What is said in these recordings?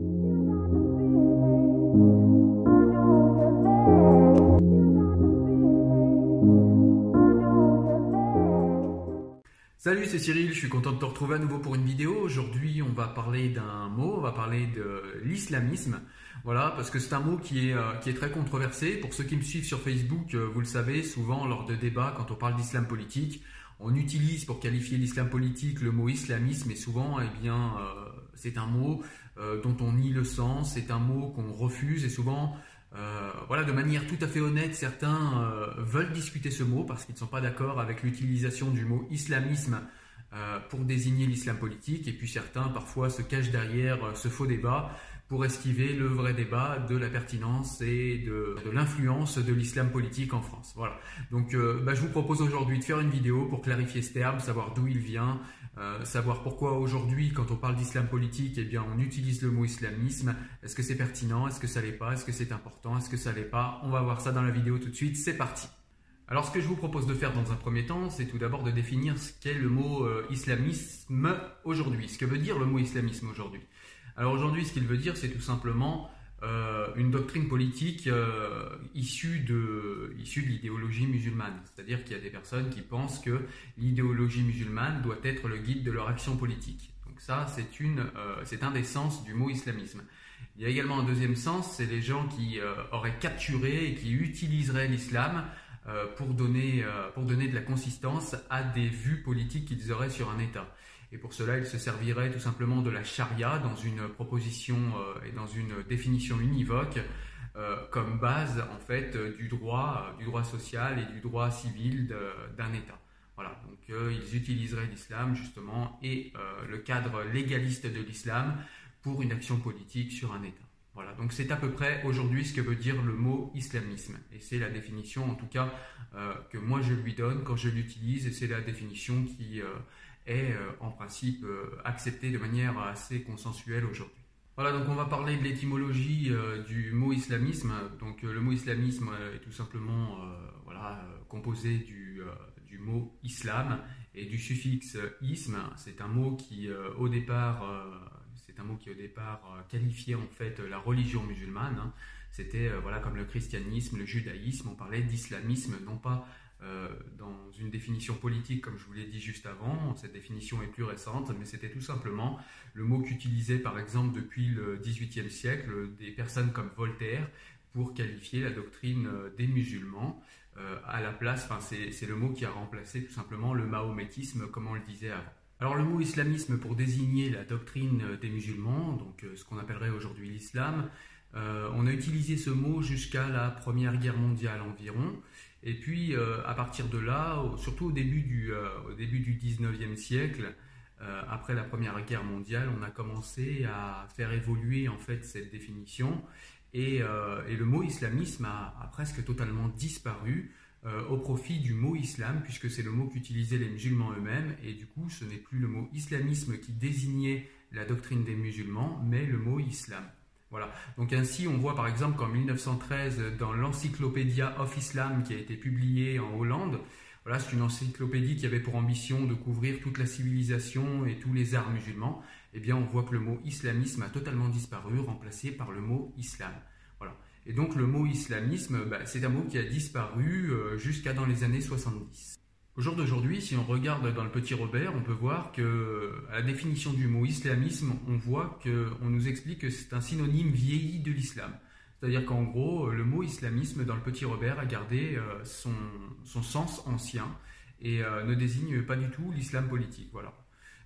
Salut, c'est Cyril, je suis content de te retrouver à nouveau pour une vidéo. Aujourd'hui, on va parler d'un mot, on va parler de l'islamisme. Voilà, parce que c'est un mot qui est, euh, qui est très controversé. Pour ceux qui me suivent sur Facebook, euh, vous le savez, souvent lors de débats, quand on parle d'islam politique, on utilise pour qualifier l'islam politique le mot islamisme et souvent, eh bien, euh, c'est un mot dont on nie le sens, c'est un mot qu'on refuse et souvent, euh, voilà, de manière tout à fait honnête, certains euh, veulent discuter ce mot parce qu'ils ne sont pas d'accord avec l'utilisation du mot islamisme euh, pour désigner l'islam politique, et puis certains parfois se cachent derrière ce faux débat pour esquiver le vrai débat de la pertinence et de, l'influence de l'islam politique en France. Voilà. Donc, bah, je vous propose aujourd'hui de faire une vidéo pour clarifier ce terme, savoir d'où il vient, euh, savoir pourquoi aujourd'hui, quand on parle d'islam politique, eh bien, on utilise le mot islamisme. Est-ce que c'est pertinent? Est-ce que ça l'est pas? Est-ce que c'est important? Est-ce que ça l'est pas? On va voir ça dans la vidéo tout de suite. C'est parti. Alors, ce que je vous propose de faire dans un premier temps, c'est tout d'abord de définir ce qu'est le mot euh, islamisme aujourd'hui. Ce que veut dire le mot islamisme aujourd'hui? Alors aujourd'hui, ce qu'il veut dire, c'est tout simplement euh, une doctrine politique euh, issue de, l'idéologie musulmane. C'est-à-dire qu'il y a des personnes qui pensent que l'idéologie musulmane doit être le guide de leur action politique. Donc ça, c'est, euh, un des sens du mot islamisme. Il y a également un deuxième sens, c'est les gens qui auraient capturé et qui utiliseraient l'islam pour donner de la consistance à des vues politiques qu'ils auraient sur un État. Et pour cela, il se servirait tout simplement de la charia dans une proposition euh, et dans une définition univoque euh, comme base en fait du droit, du droit social et du droit civil d'un État. Voilà, donc euh, ils utiliseraient l'islam justement et le cadre légaliste de l'islam pour une action politique sur un État. Voilà, donc c'est à peu près aujourd'hui ce que veut dire le mot islamisme. Et c'est la définition en tout cas que moi je lui donne quand je l'utilise et c'est la définition qui est euh, en principe euh, accepté de manière assez consensuelle aujourd'hui. Voilà, donc on va parler de l'étymologie euh, du mot islamisme. Donc le mot islamisme est tout simplement voilà, composé du, du, mot islam et du suffixe isme. C'est un mot qui au départ, c'est un mot qui au départ qualifiait en fait la religion musulmane. Hein. C'était voilà comme le christianisme, le judaïsme. On parlait d'islamisme, non pas euh, dans une définition politique, comme je vous l'ai dit juste avant. Cette définition est plus récente, mais c'était tout simplement le mot qu'utilisaient par exemple depuis le XVIIIe siècle des personnes comme Voltaire pour qualifier la doctrine euh, des musulmans. Euh, à la place, enfin, c'est le mot qui a remplacé tout simplement le mahométisme, comme on le disait avant. Alors le mot islamisme pour désigner la doctrine des musulmans, donc ce qu'on appellerait aujourd'hui l'islam, on a utilisé ce mot jusqu'à la Première Guerre mondiale environ. Et puis, euh, à partir de là, surtout au début du, euh, au début du 19e siècle, euh, après la Première Guerre mondiale, on a commencé à faire évoluer en fait cette définition et, le mot islamisme a presque totalement disparu au profit du mot islam, puisque c'est le mot qu'utilisaient les musulmans eux-mêmes, et du coup ce n'est plus le mot islamisme qui désignait la doctrine des musulmans, mais le mot islam. Voilà. Donc ainsi, on voit par exemple qu'en 1913, dans l'Encyclopédia of Islam qui a été publiée en Hollande, voilà, c'est une encyclopédie qui avait pour ambition de couvrir toute la civilisation et tous les arts musulmans. Eh bien, on voit que le mot islamisme a totalement disparu, remplacé par le mot islam. Voilà. Et donc le mot islamisme, bah, c'est un mot qui a disparu euh, jusqu'à dans les années 70. Au jour d'aujourd'hui, si on regarde dans le petit Robert, on peut voir que, à la définition du mot islamisme, on voit qu'on nous explique que c'est un synonyme vieilli de l'islam. C'est-à-dire qu'en gros, le mot islamisme dans le petit Robert a gardé euh, son, sens ancien et euh, ne désigne pas du tout l'islam politique. Voilà.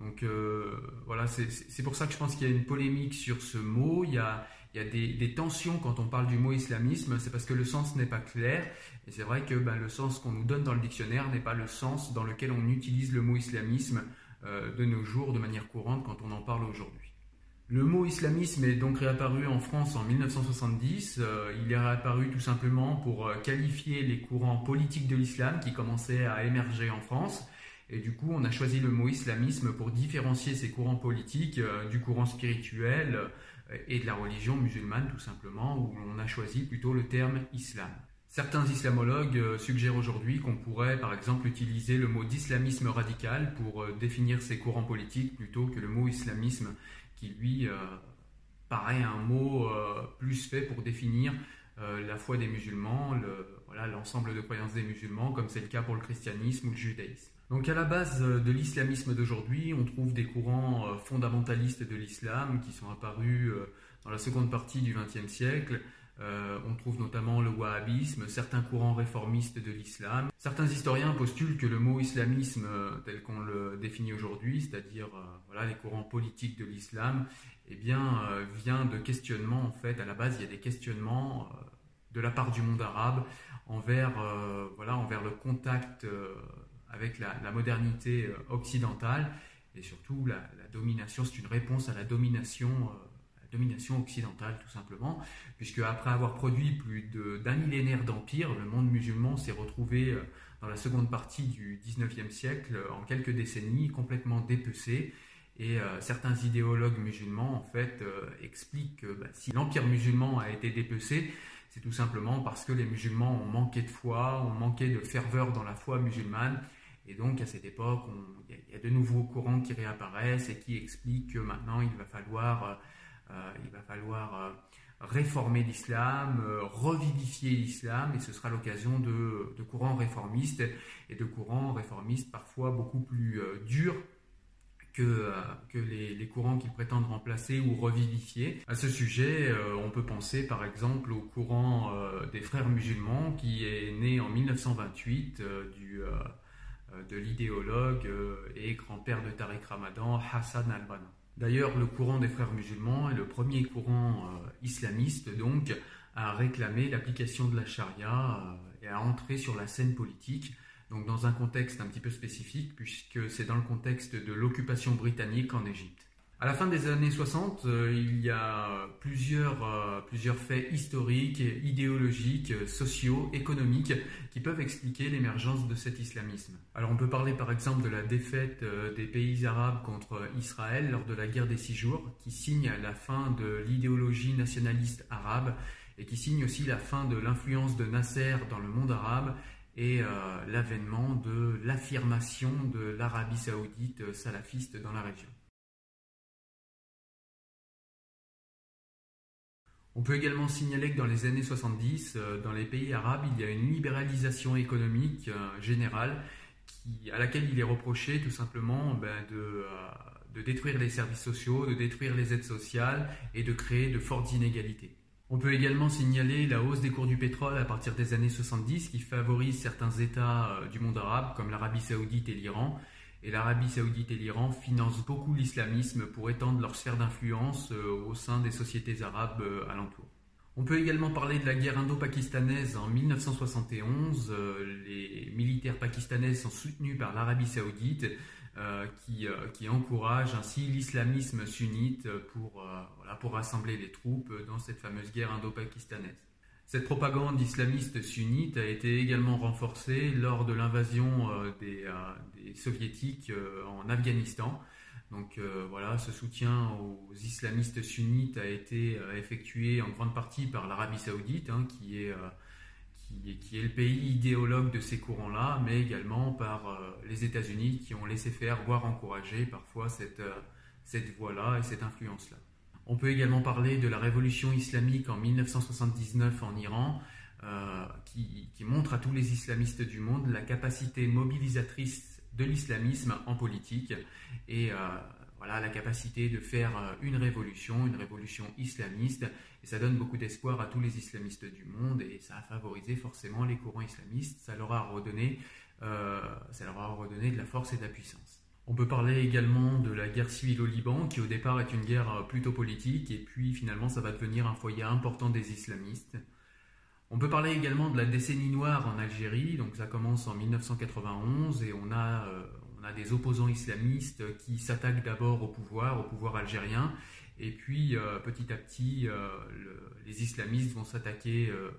Donc euh, voilà, c'est pour ça que je pense qu'il y a une polémique sur ce mot. Il y a, il y a des, tensions quand on parle du mot islamisme, c'est parce que le sens n'est pas clair. Et c'est vrai que ben, le sens qu'on nous donne dans le dictionnaire n'est pas le sens dans lequel on utilise le mot islamisme euh, de nos jours de manière courante quand on en parle aujourd'hui. Le mot islamisme est donc réapparu en France en 1970. Euh, il est réapparu tout simplement pour euh, qualifier les courants politiques de l'islam qui commençaient à émerger en France. Et du coup, on a choisi le mot islamisme pour différencier ces courants politiques du courant spirituel, et de la religion musulmane tout simplement, où on a choisi plutôt le terme islam. Certains islamologues euh, suggèrent aujourd'hui qu'on pourrait par exemple utiliser le mot d'islamisme radical pour euh, définir ces courants politiques plutôt que le mot islamisme qui lui euh, paraît un mot plus fait pour définir la foi des musulmans, l'ensemble de croyances des musulmans, comme c'est le cas pour le christianisme ou le judaïsme. Donc à la base de l'islamisme d'aujourd'hui, on trouve des courants fondamentalistes de l'islam qui sont apparus dans la seconde partie du XXe siècle, euh, on trouve notamment le wahhabisme, certains courants réformistes de l'islam. Certains historiens postulent que le mot islamisme, euh, tel qu'on le définit aujourd'hui, c'est-à-dire euh, voilà, les courants politiques de l'islam, eh bien, vient de questionnements. En fait, à la base, il y a des questionnements de la part du monde arabe envers, voilà, envers le contact avec la, modernité occidentale et surtout la, domination. C'est une réponse à la domination occidentale tout simplement, puisque après avoir produit plus d'un millénaire d'empire, le monde musulman s'est retrouvé euh, dans la seconde partie du 19e siècle, en quelques décennies, complètement dépecé. Et euh, certains idéologues musulmans, en fait, euh, expliquent que bah, si l'empire musulman a été dépecé, c'est tout simplement parce que les musulmans ont manqué de foi, ont manqué de ferveur dans la foi musulmane. Et donc, à cette époque, il y, a de nouveaux courants qui réapparaissent et qui expliquent que maintenant, il va falloir euh, il va falloir euh, réformer l'islam, euh, revivifier l'islam, et ce sera l'occasion de, courants réformistes, et de courants réformistes parfois beaucoup plus durs que, que les, courants qu'ils prétendent remplacer ou revivifier. À ce sujet, on peut penser par exemple au courant des frères musulmans qui est né en 1928 du, de l'idéologue et grand-père de Tariq Ramadan, Hassan al-Banna. D'ailleurs, le courant des frères musulmans est le premier courant euh, islamiste donc à réclamer l'application de la charia euh, et à entrer sur la scène politique, donc dans un contexte un petit peu spécifique puisque c'est dans le contexte de l'occupation britannique en Égypte. À la fin des années 60, euh, il y a plusieurs, euh, plusieurs faits historiques, idéologiques, sociaux, économiques qui peuvent expliquer l'émergence de cet islamisme. Alors on peut parler par exemple de la défaite euh, des pays arabes contre Israël lors de la guerre des six jours, qui signe la fin de l'idéologie nationaliste arabe et qui signe aussi la fin de l'influence de Nasser dans le monde arabe et l'avènement de l'affirmation de l'Arabie saoudite salafiste dans la région. On peut également signaler que dans les années 70, euh, dans les pays arabes, il y a une libéralisation économique euh, générale à laquelle il est reproché tout simplement ben, euh, de, détruire les services sociaux, de détruire les aides sociales et de créer de fortes inégalités. On peut également signaler la hausse des cours du pétrole à partir des années 70 qui favorise certains États du monde arabe comme l'Arabie saoudite et l'Iran et l'Arabie saoudite et l'Iran financent beaucoup l'islamisme pour étendre leur sphère d'influence euh, au sein des sociétés arabes euh, alentours. On peut également parler de la guerre indo-pakistanaise en 1971. Euh, les militaires pakistanais sont soutenus par l'Arabie saoudite qui, encourage ainsi l'islamisme sunnite pour rassembler les troupes dans cette fameuse guerre indo-pakistanaise. Cette propagande islamiste sunnite a été également renforcée lors de l'invasion euh, des, euh, soviétiques euh, en Afghanistan. Donc voilà, ce soutien aux islamistes sunnites a été effectué en grande partie par l'Arabie saoudite, hein, qui, est, qui, est, le pays idéologue de ces courants-là, mais également par les États-Unis qui ont laissé faire, voire encouragé parfois cette, cette voie-là et cette influence-là. On peut également parler de la révolution islamique en 1979 en Iran, euh, qui, montre à tous les islamistes du monde la capacité mobilisatrice de l'islamisme en politique et euh, voilà la capacité de faire euh, une révolution, une révolution islamiste. Et ça donne beaucoup d'espoir à tous les islamistes du monde et ça a favorisé forcément les courants islamistes. Ça leur a redonné, ça leur a redonné de la force et de la puissance. On peut parler également de la guerre civile au Liban, qui au départ est une guerre plutôt politique, et puis finalement ça va devenir un foyer important des islamistes. On peut parler également de la décennie noire en Algérie, donc ça commence en 1991, et on a, euh, on a des opposants islamistes qui s'attaquent d'abord au pouvoir, au pouvoir algérien, et puis euh, petit à petit, euh, les islamistes vont s'attaquer euh,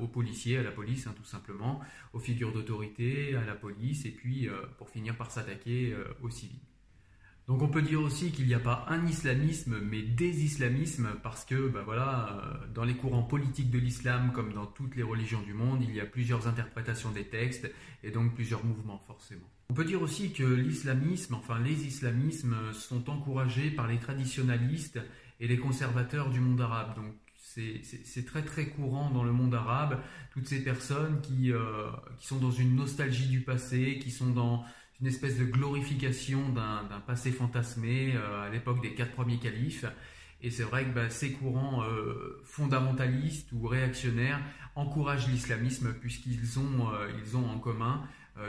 aux policiers, à la police hein, tout simplement, aux figures d'autorité, à la police, et puis pour finir par s'attaquer aux civils. Donc on peut dire aussi qu'il n'y a pas un islamisme, mais des islamismes, parce que bah voilà, dans les courants politiques de l'islam, comme dans toutes les religions du monde, il y a plusieurs interprétations des textes, et donc plusieurs mouvements forcément. On peut dire aussi que l'islamisme, enfin les islamismes, sont encouragés par les traditionalistes et les conservateurs du monde arabe. Donc c'est très très courant dans le monde arabe, toutes ces personnes qui, euh, qui sont dans une nostalgie du passé, qui sont dans une espèce de glorification d'un passé fantasmé euh, à l'époque des quatre premiers califes. Et c'est vrai que bah, ces courants euh, fondamentalistes ou réactionnaires encouragent l'islamisme puisqu'ils ont, ils ont en commun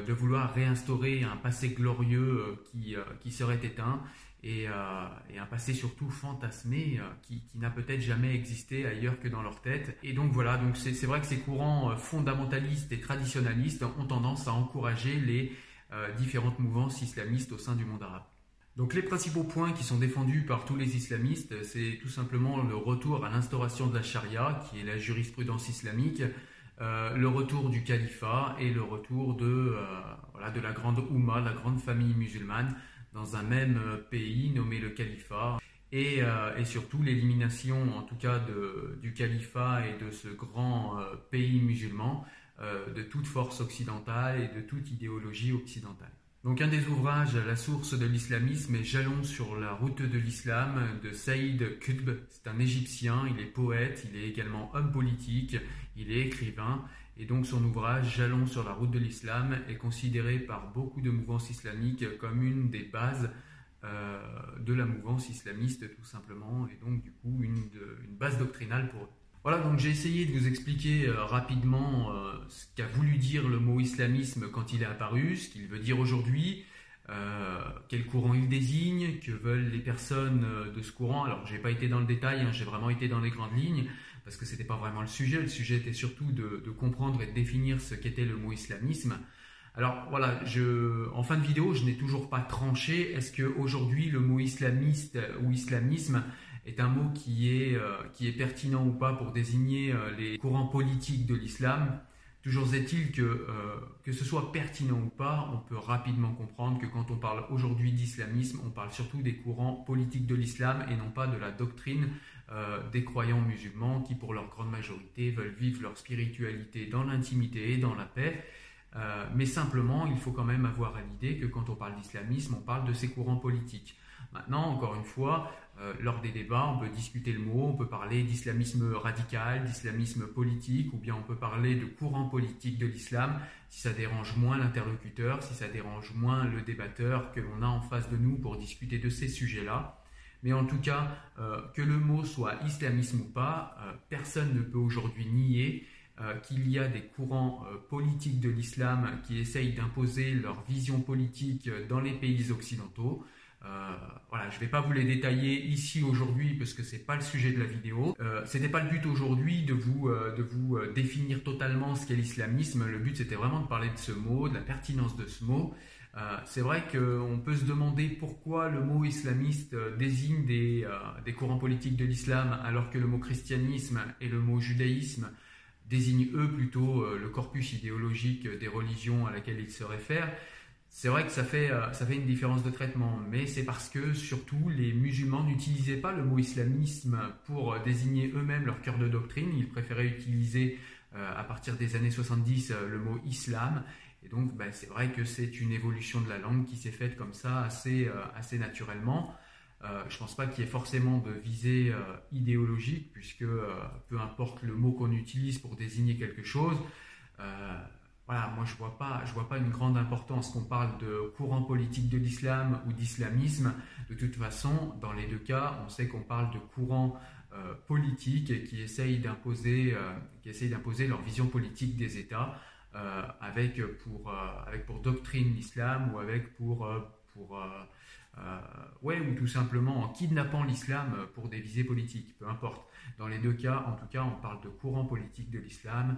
de vouloir réinstaurer un passé glorieux qui, qui serait éteint euh, et, un passé surtout fantasmé euh, qui, n'a peut-être jamais existé ailleurs que dans leur tête. Et donc voilà, donc c'est vrai que ces courants euh, fondamentalistes et traditionnalistes ont tendance à encourager les différentes mouvances islamistes au sein du monde arabe. Donc les principaux points qui sont défendus par tous les islamistes, c'est tout simplement le retour à l'instauration de la charia, qui est la jurisprudence islamique, le retour du califat et le retour de, voilà, de la grande Oumma, la grande famille musulmane, dans un même euh, pays nommé le califat. Et, euh, et surtout l'élimination, en tout cas, de, du califat et de ce grand euh, pays musulman, de toute force occidentale et de toute idéologie occidentale. Donc un des ouvrages, La source de l'islamisme, est Jalon sur la route de l'islam de Saïd Qutb. C'est un Égyptien, il est poète, il est également homme politique, il est écrivain et donc son ouvrage Jalons sur la route de l'islam est considéré par beaucoup de mouvances islamiques comme une des bases euh, de la mouvance islamiste tout simplement, et donc du coup une, base doctrinale pour eux. Voilà, donc j'ai essayé de vous expliquer euh, rapidement euh, ce qu'a voulu dire le mot islamisme quand il est apparu, ce qu'il veut dire aujourd'hui, quel courant il désigne, que veulent les personnes de ce courant. Alors j'ai pas été dans le détail, hein, j'ai vraiment été dans les grandes lignes parce que ce n'était pas vraiment le sujet. Le sujet était surtout de, comprendre et de définir ce qu'était le mot islamisme. Alors voilà, en fin de vidéo, je n'ai toujours pas tranché. Est-ce qu'aujourd'hui, le mot islamiste ou islamisme est un mot qui est, euh, qui est pertinent ou pas pour désigner euh, les courants politiques de l'islam Toujours est-il que, euh, que ce soit pertinent ou pas, on peut rapidement comprendre que quand on parle aujourd'hui d'islamisme, on parle surtout des courants politiques de l'islam et non pas de la doctrine des croyants musulmans qui, pour leur grande majorité, veulent vivre leur spiritualité dans l'intimité et dans la paix. Mais simplement, il faut quand même avoir à l'idée que quand on parle d'islamisme, on parle de ces courants politiques. Maintenant, encore une fois, euh, lors des débats, on peut discuter le mot, on peut parler d'islamisme radical, d'islamisme politique, ou bien on peut parler de courant politique de l'islam, si ça dérange moins l'interlocuteur, si ça dérange moins le débatteur que l'on a en face de nous pour discuter de ces sujets-là. Mais en tout cas, euh, que le mot soit islamisme ou pas, euh, personne ne peut aujourd'hui nier qu'il y a des courants politiques de l'islam qui essayent d'imposer leur vision politique dans les pays occidentaux. Voilà, je ne vais pas vous les détailler ici aujourd'hui parce que ce n'est pas le sujet de la vidéo. Ce n'était pas le but aujourd'hui de vous, de vous définir totalement ce qu'est l'islamisme. Le but c'était vraiment de parler de ce mot, de la pertinence de ce mot. Euh, c'est vrai qu'on peut se demander pourquoi le mot islamiste euh, désigne euh, des, courants politiques de l'islam alors que le mot christianisme et le mot judaïsme désignent eux plutôt le corpus idéologique des religions à laquelle ils se réfèrent. C'est vrai que ça fait, ça fait une différence de traitement, mais c'est parce que surtout les musulmans n'utilisaient pas le mot islamisme pour désigner eux-mêmes leur cœur de doctrine, ils préféraient utiliser à partir des années 70 le mot islam et donc, ben, c'est vrai que c'est une évolution de la langue qui s'est faite comme ça assez, euh, assez naturellement. Euh, je ne pense pas qu'il y ait forcément de visée euh, idéologique, puisque peu importe le mot qu'on utilise pour désigner quelque chose, voilà, moi je vois, pas, je vois pas une grande importance qu'on parle de courant politique de l'islam ou d'islamisme. De toute façon, dans les deux cas, on sait qu'on parle de courant politique qui essayent d'imposer, qui essayent d'imposer leur vision politique des États. Euh, avec, pour, euh, avec pour doctrine l'islam ou avec pour, euh, pour ouais, ou tout simplement en kidnappant l'islam pour des visées politiques, peu importe. Dans les deux cas, en tout cas, on parle de courant politique de l'islam.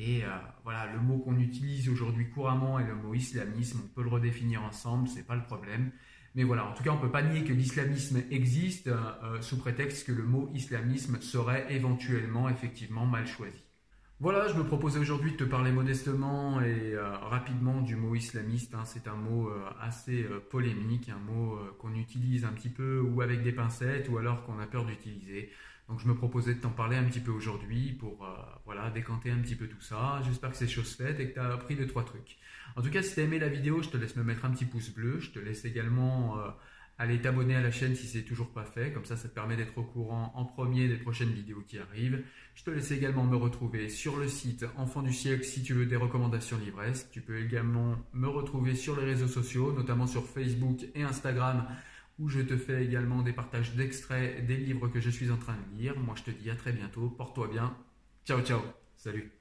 Et voilà, le mot qu'on utilise aujourd'hui couramment est le mot islamisme. On peut le redéfinir ensemble, c'est pas le problème. Mais voilà, en tout cas, on ne peut pas nier que l'islamisme existe sous prétexte que le mot islamisme serait éventuellement effectivement mal choisi. Voilà, je me proposais aujourd'hui de te parler modestement et euh, rapidement du mot islamiste. Hein. C'est un mot euh, assez euh, polémique, un mot qu'on utilise un petit peu ou avec des pincettes ou alors qu'on a peur d'utiliser. Donc je me proposais de t'en parler un petit peu aujourd'hui pour voilà, décanter un petit peu tout ça. J'espère que c'est chose faite et que tu as appris deux, trois trucs. En tout cas, si tu as aimé la vidéo, je te laisse me mettre un petit pouce bleu. Je te laisse également Allez t'abonner à la chaîne si c'est toujours pas fait, comme ça ça te permet d'être au courant en premier des prochaines vidéos qui arrivent. Je te laisse également me retrouver sur le site Enfant du siècle si tu veux des recommandations livresques. Tu peux également me retrouver sur les réseaux sociaux, notamment sur Facebook et Instagram où je te fais également des partages d'extraits des livres que je suis en train de lire. Moi je te dis à très bientôt, porte-toi bien. Ciao ciao. Salut.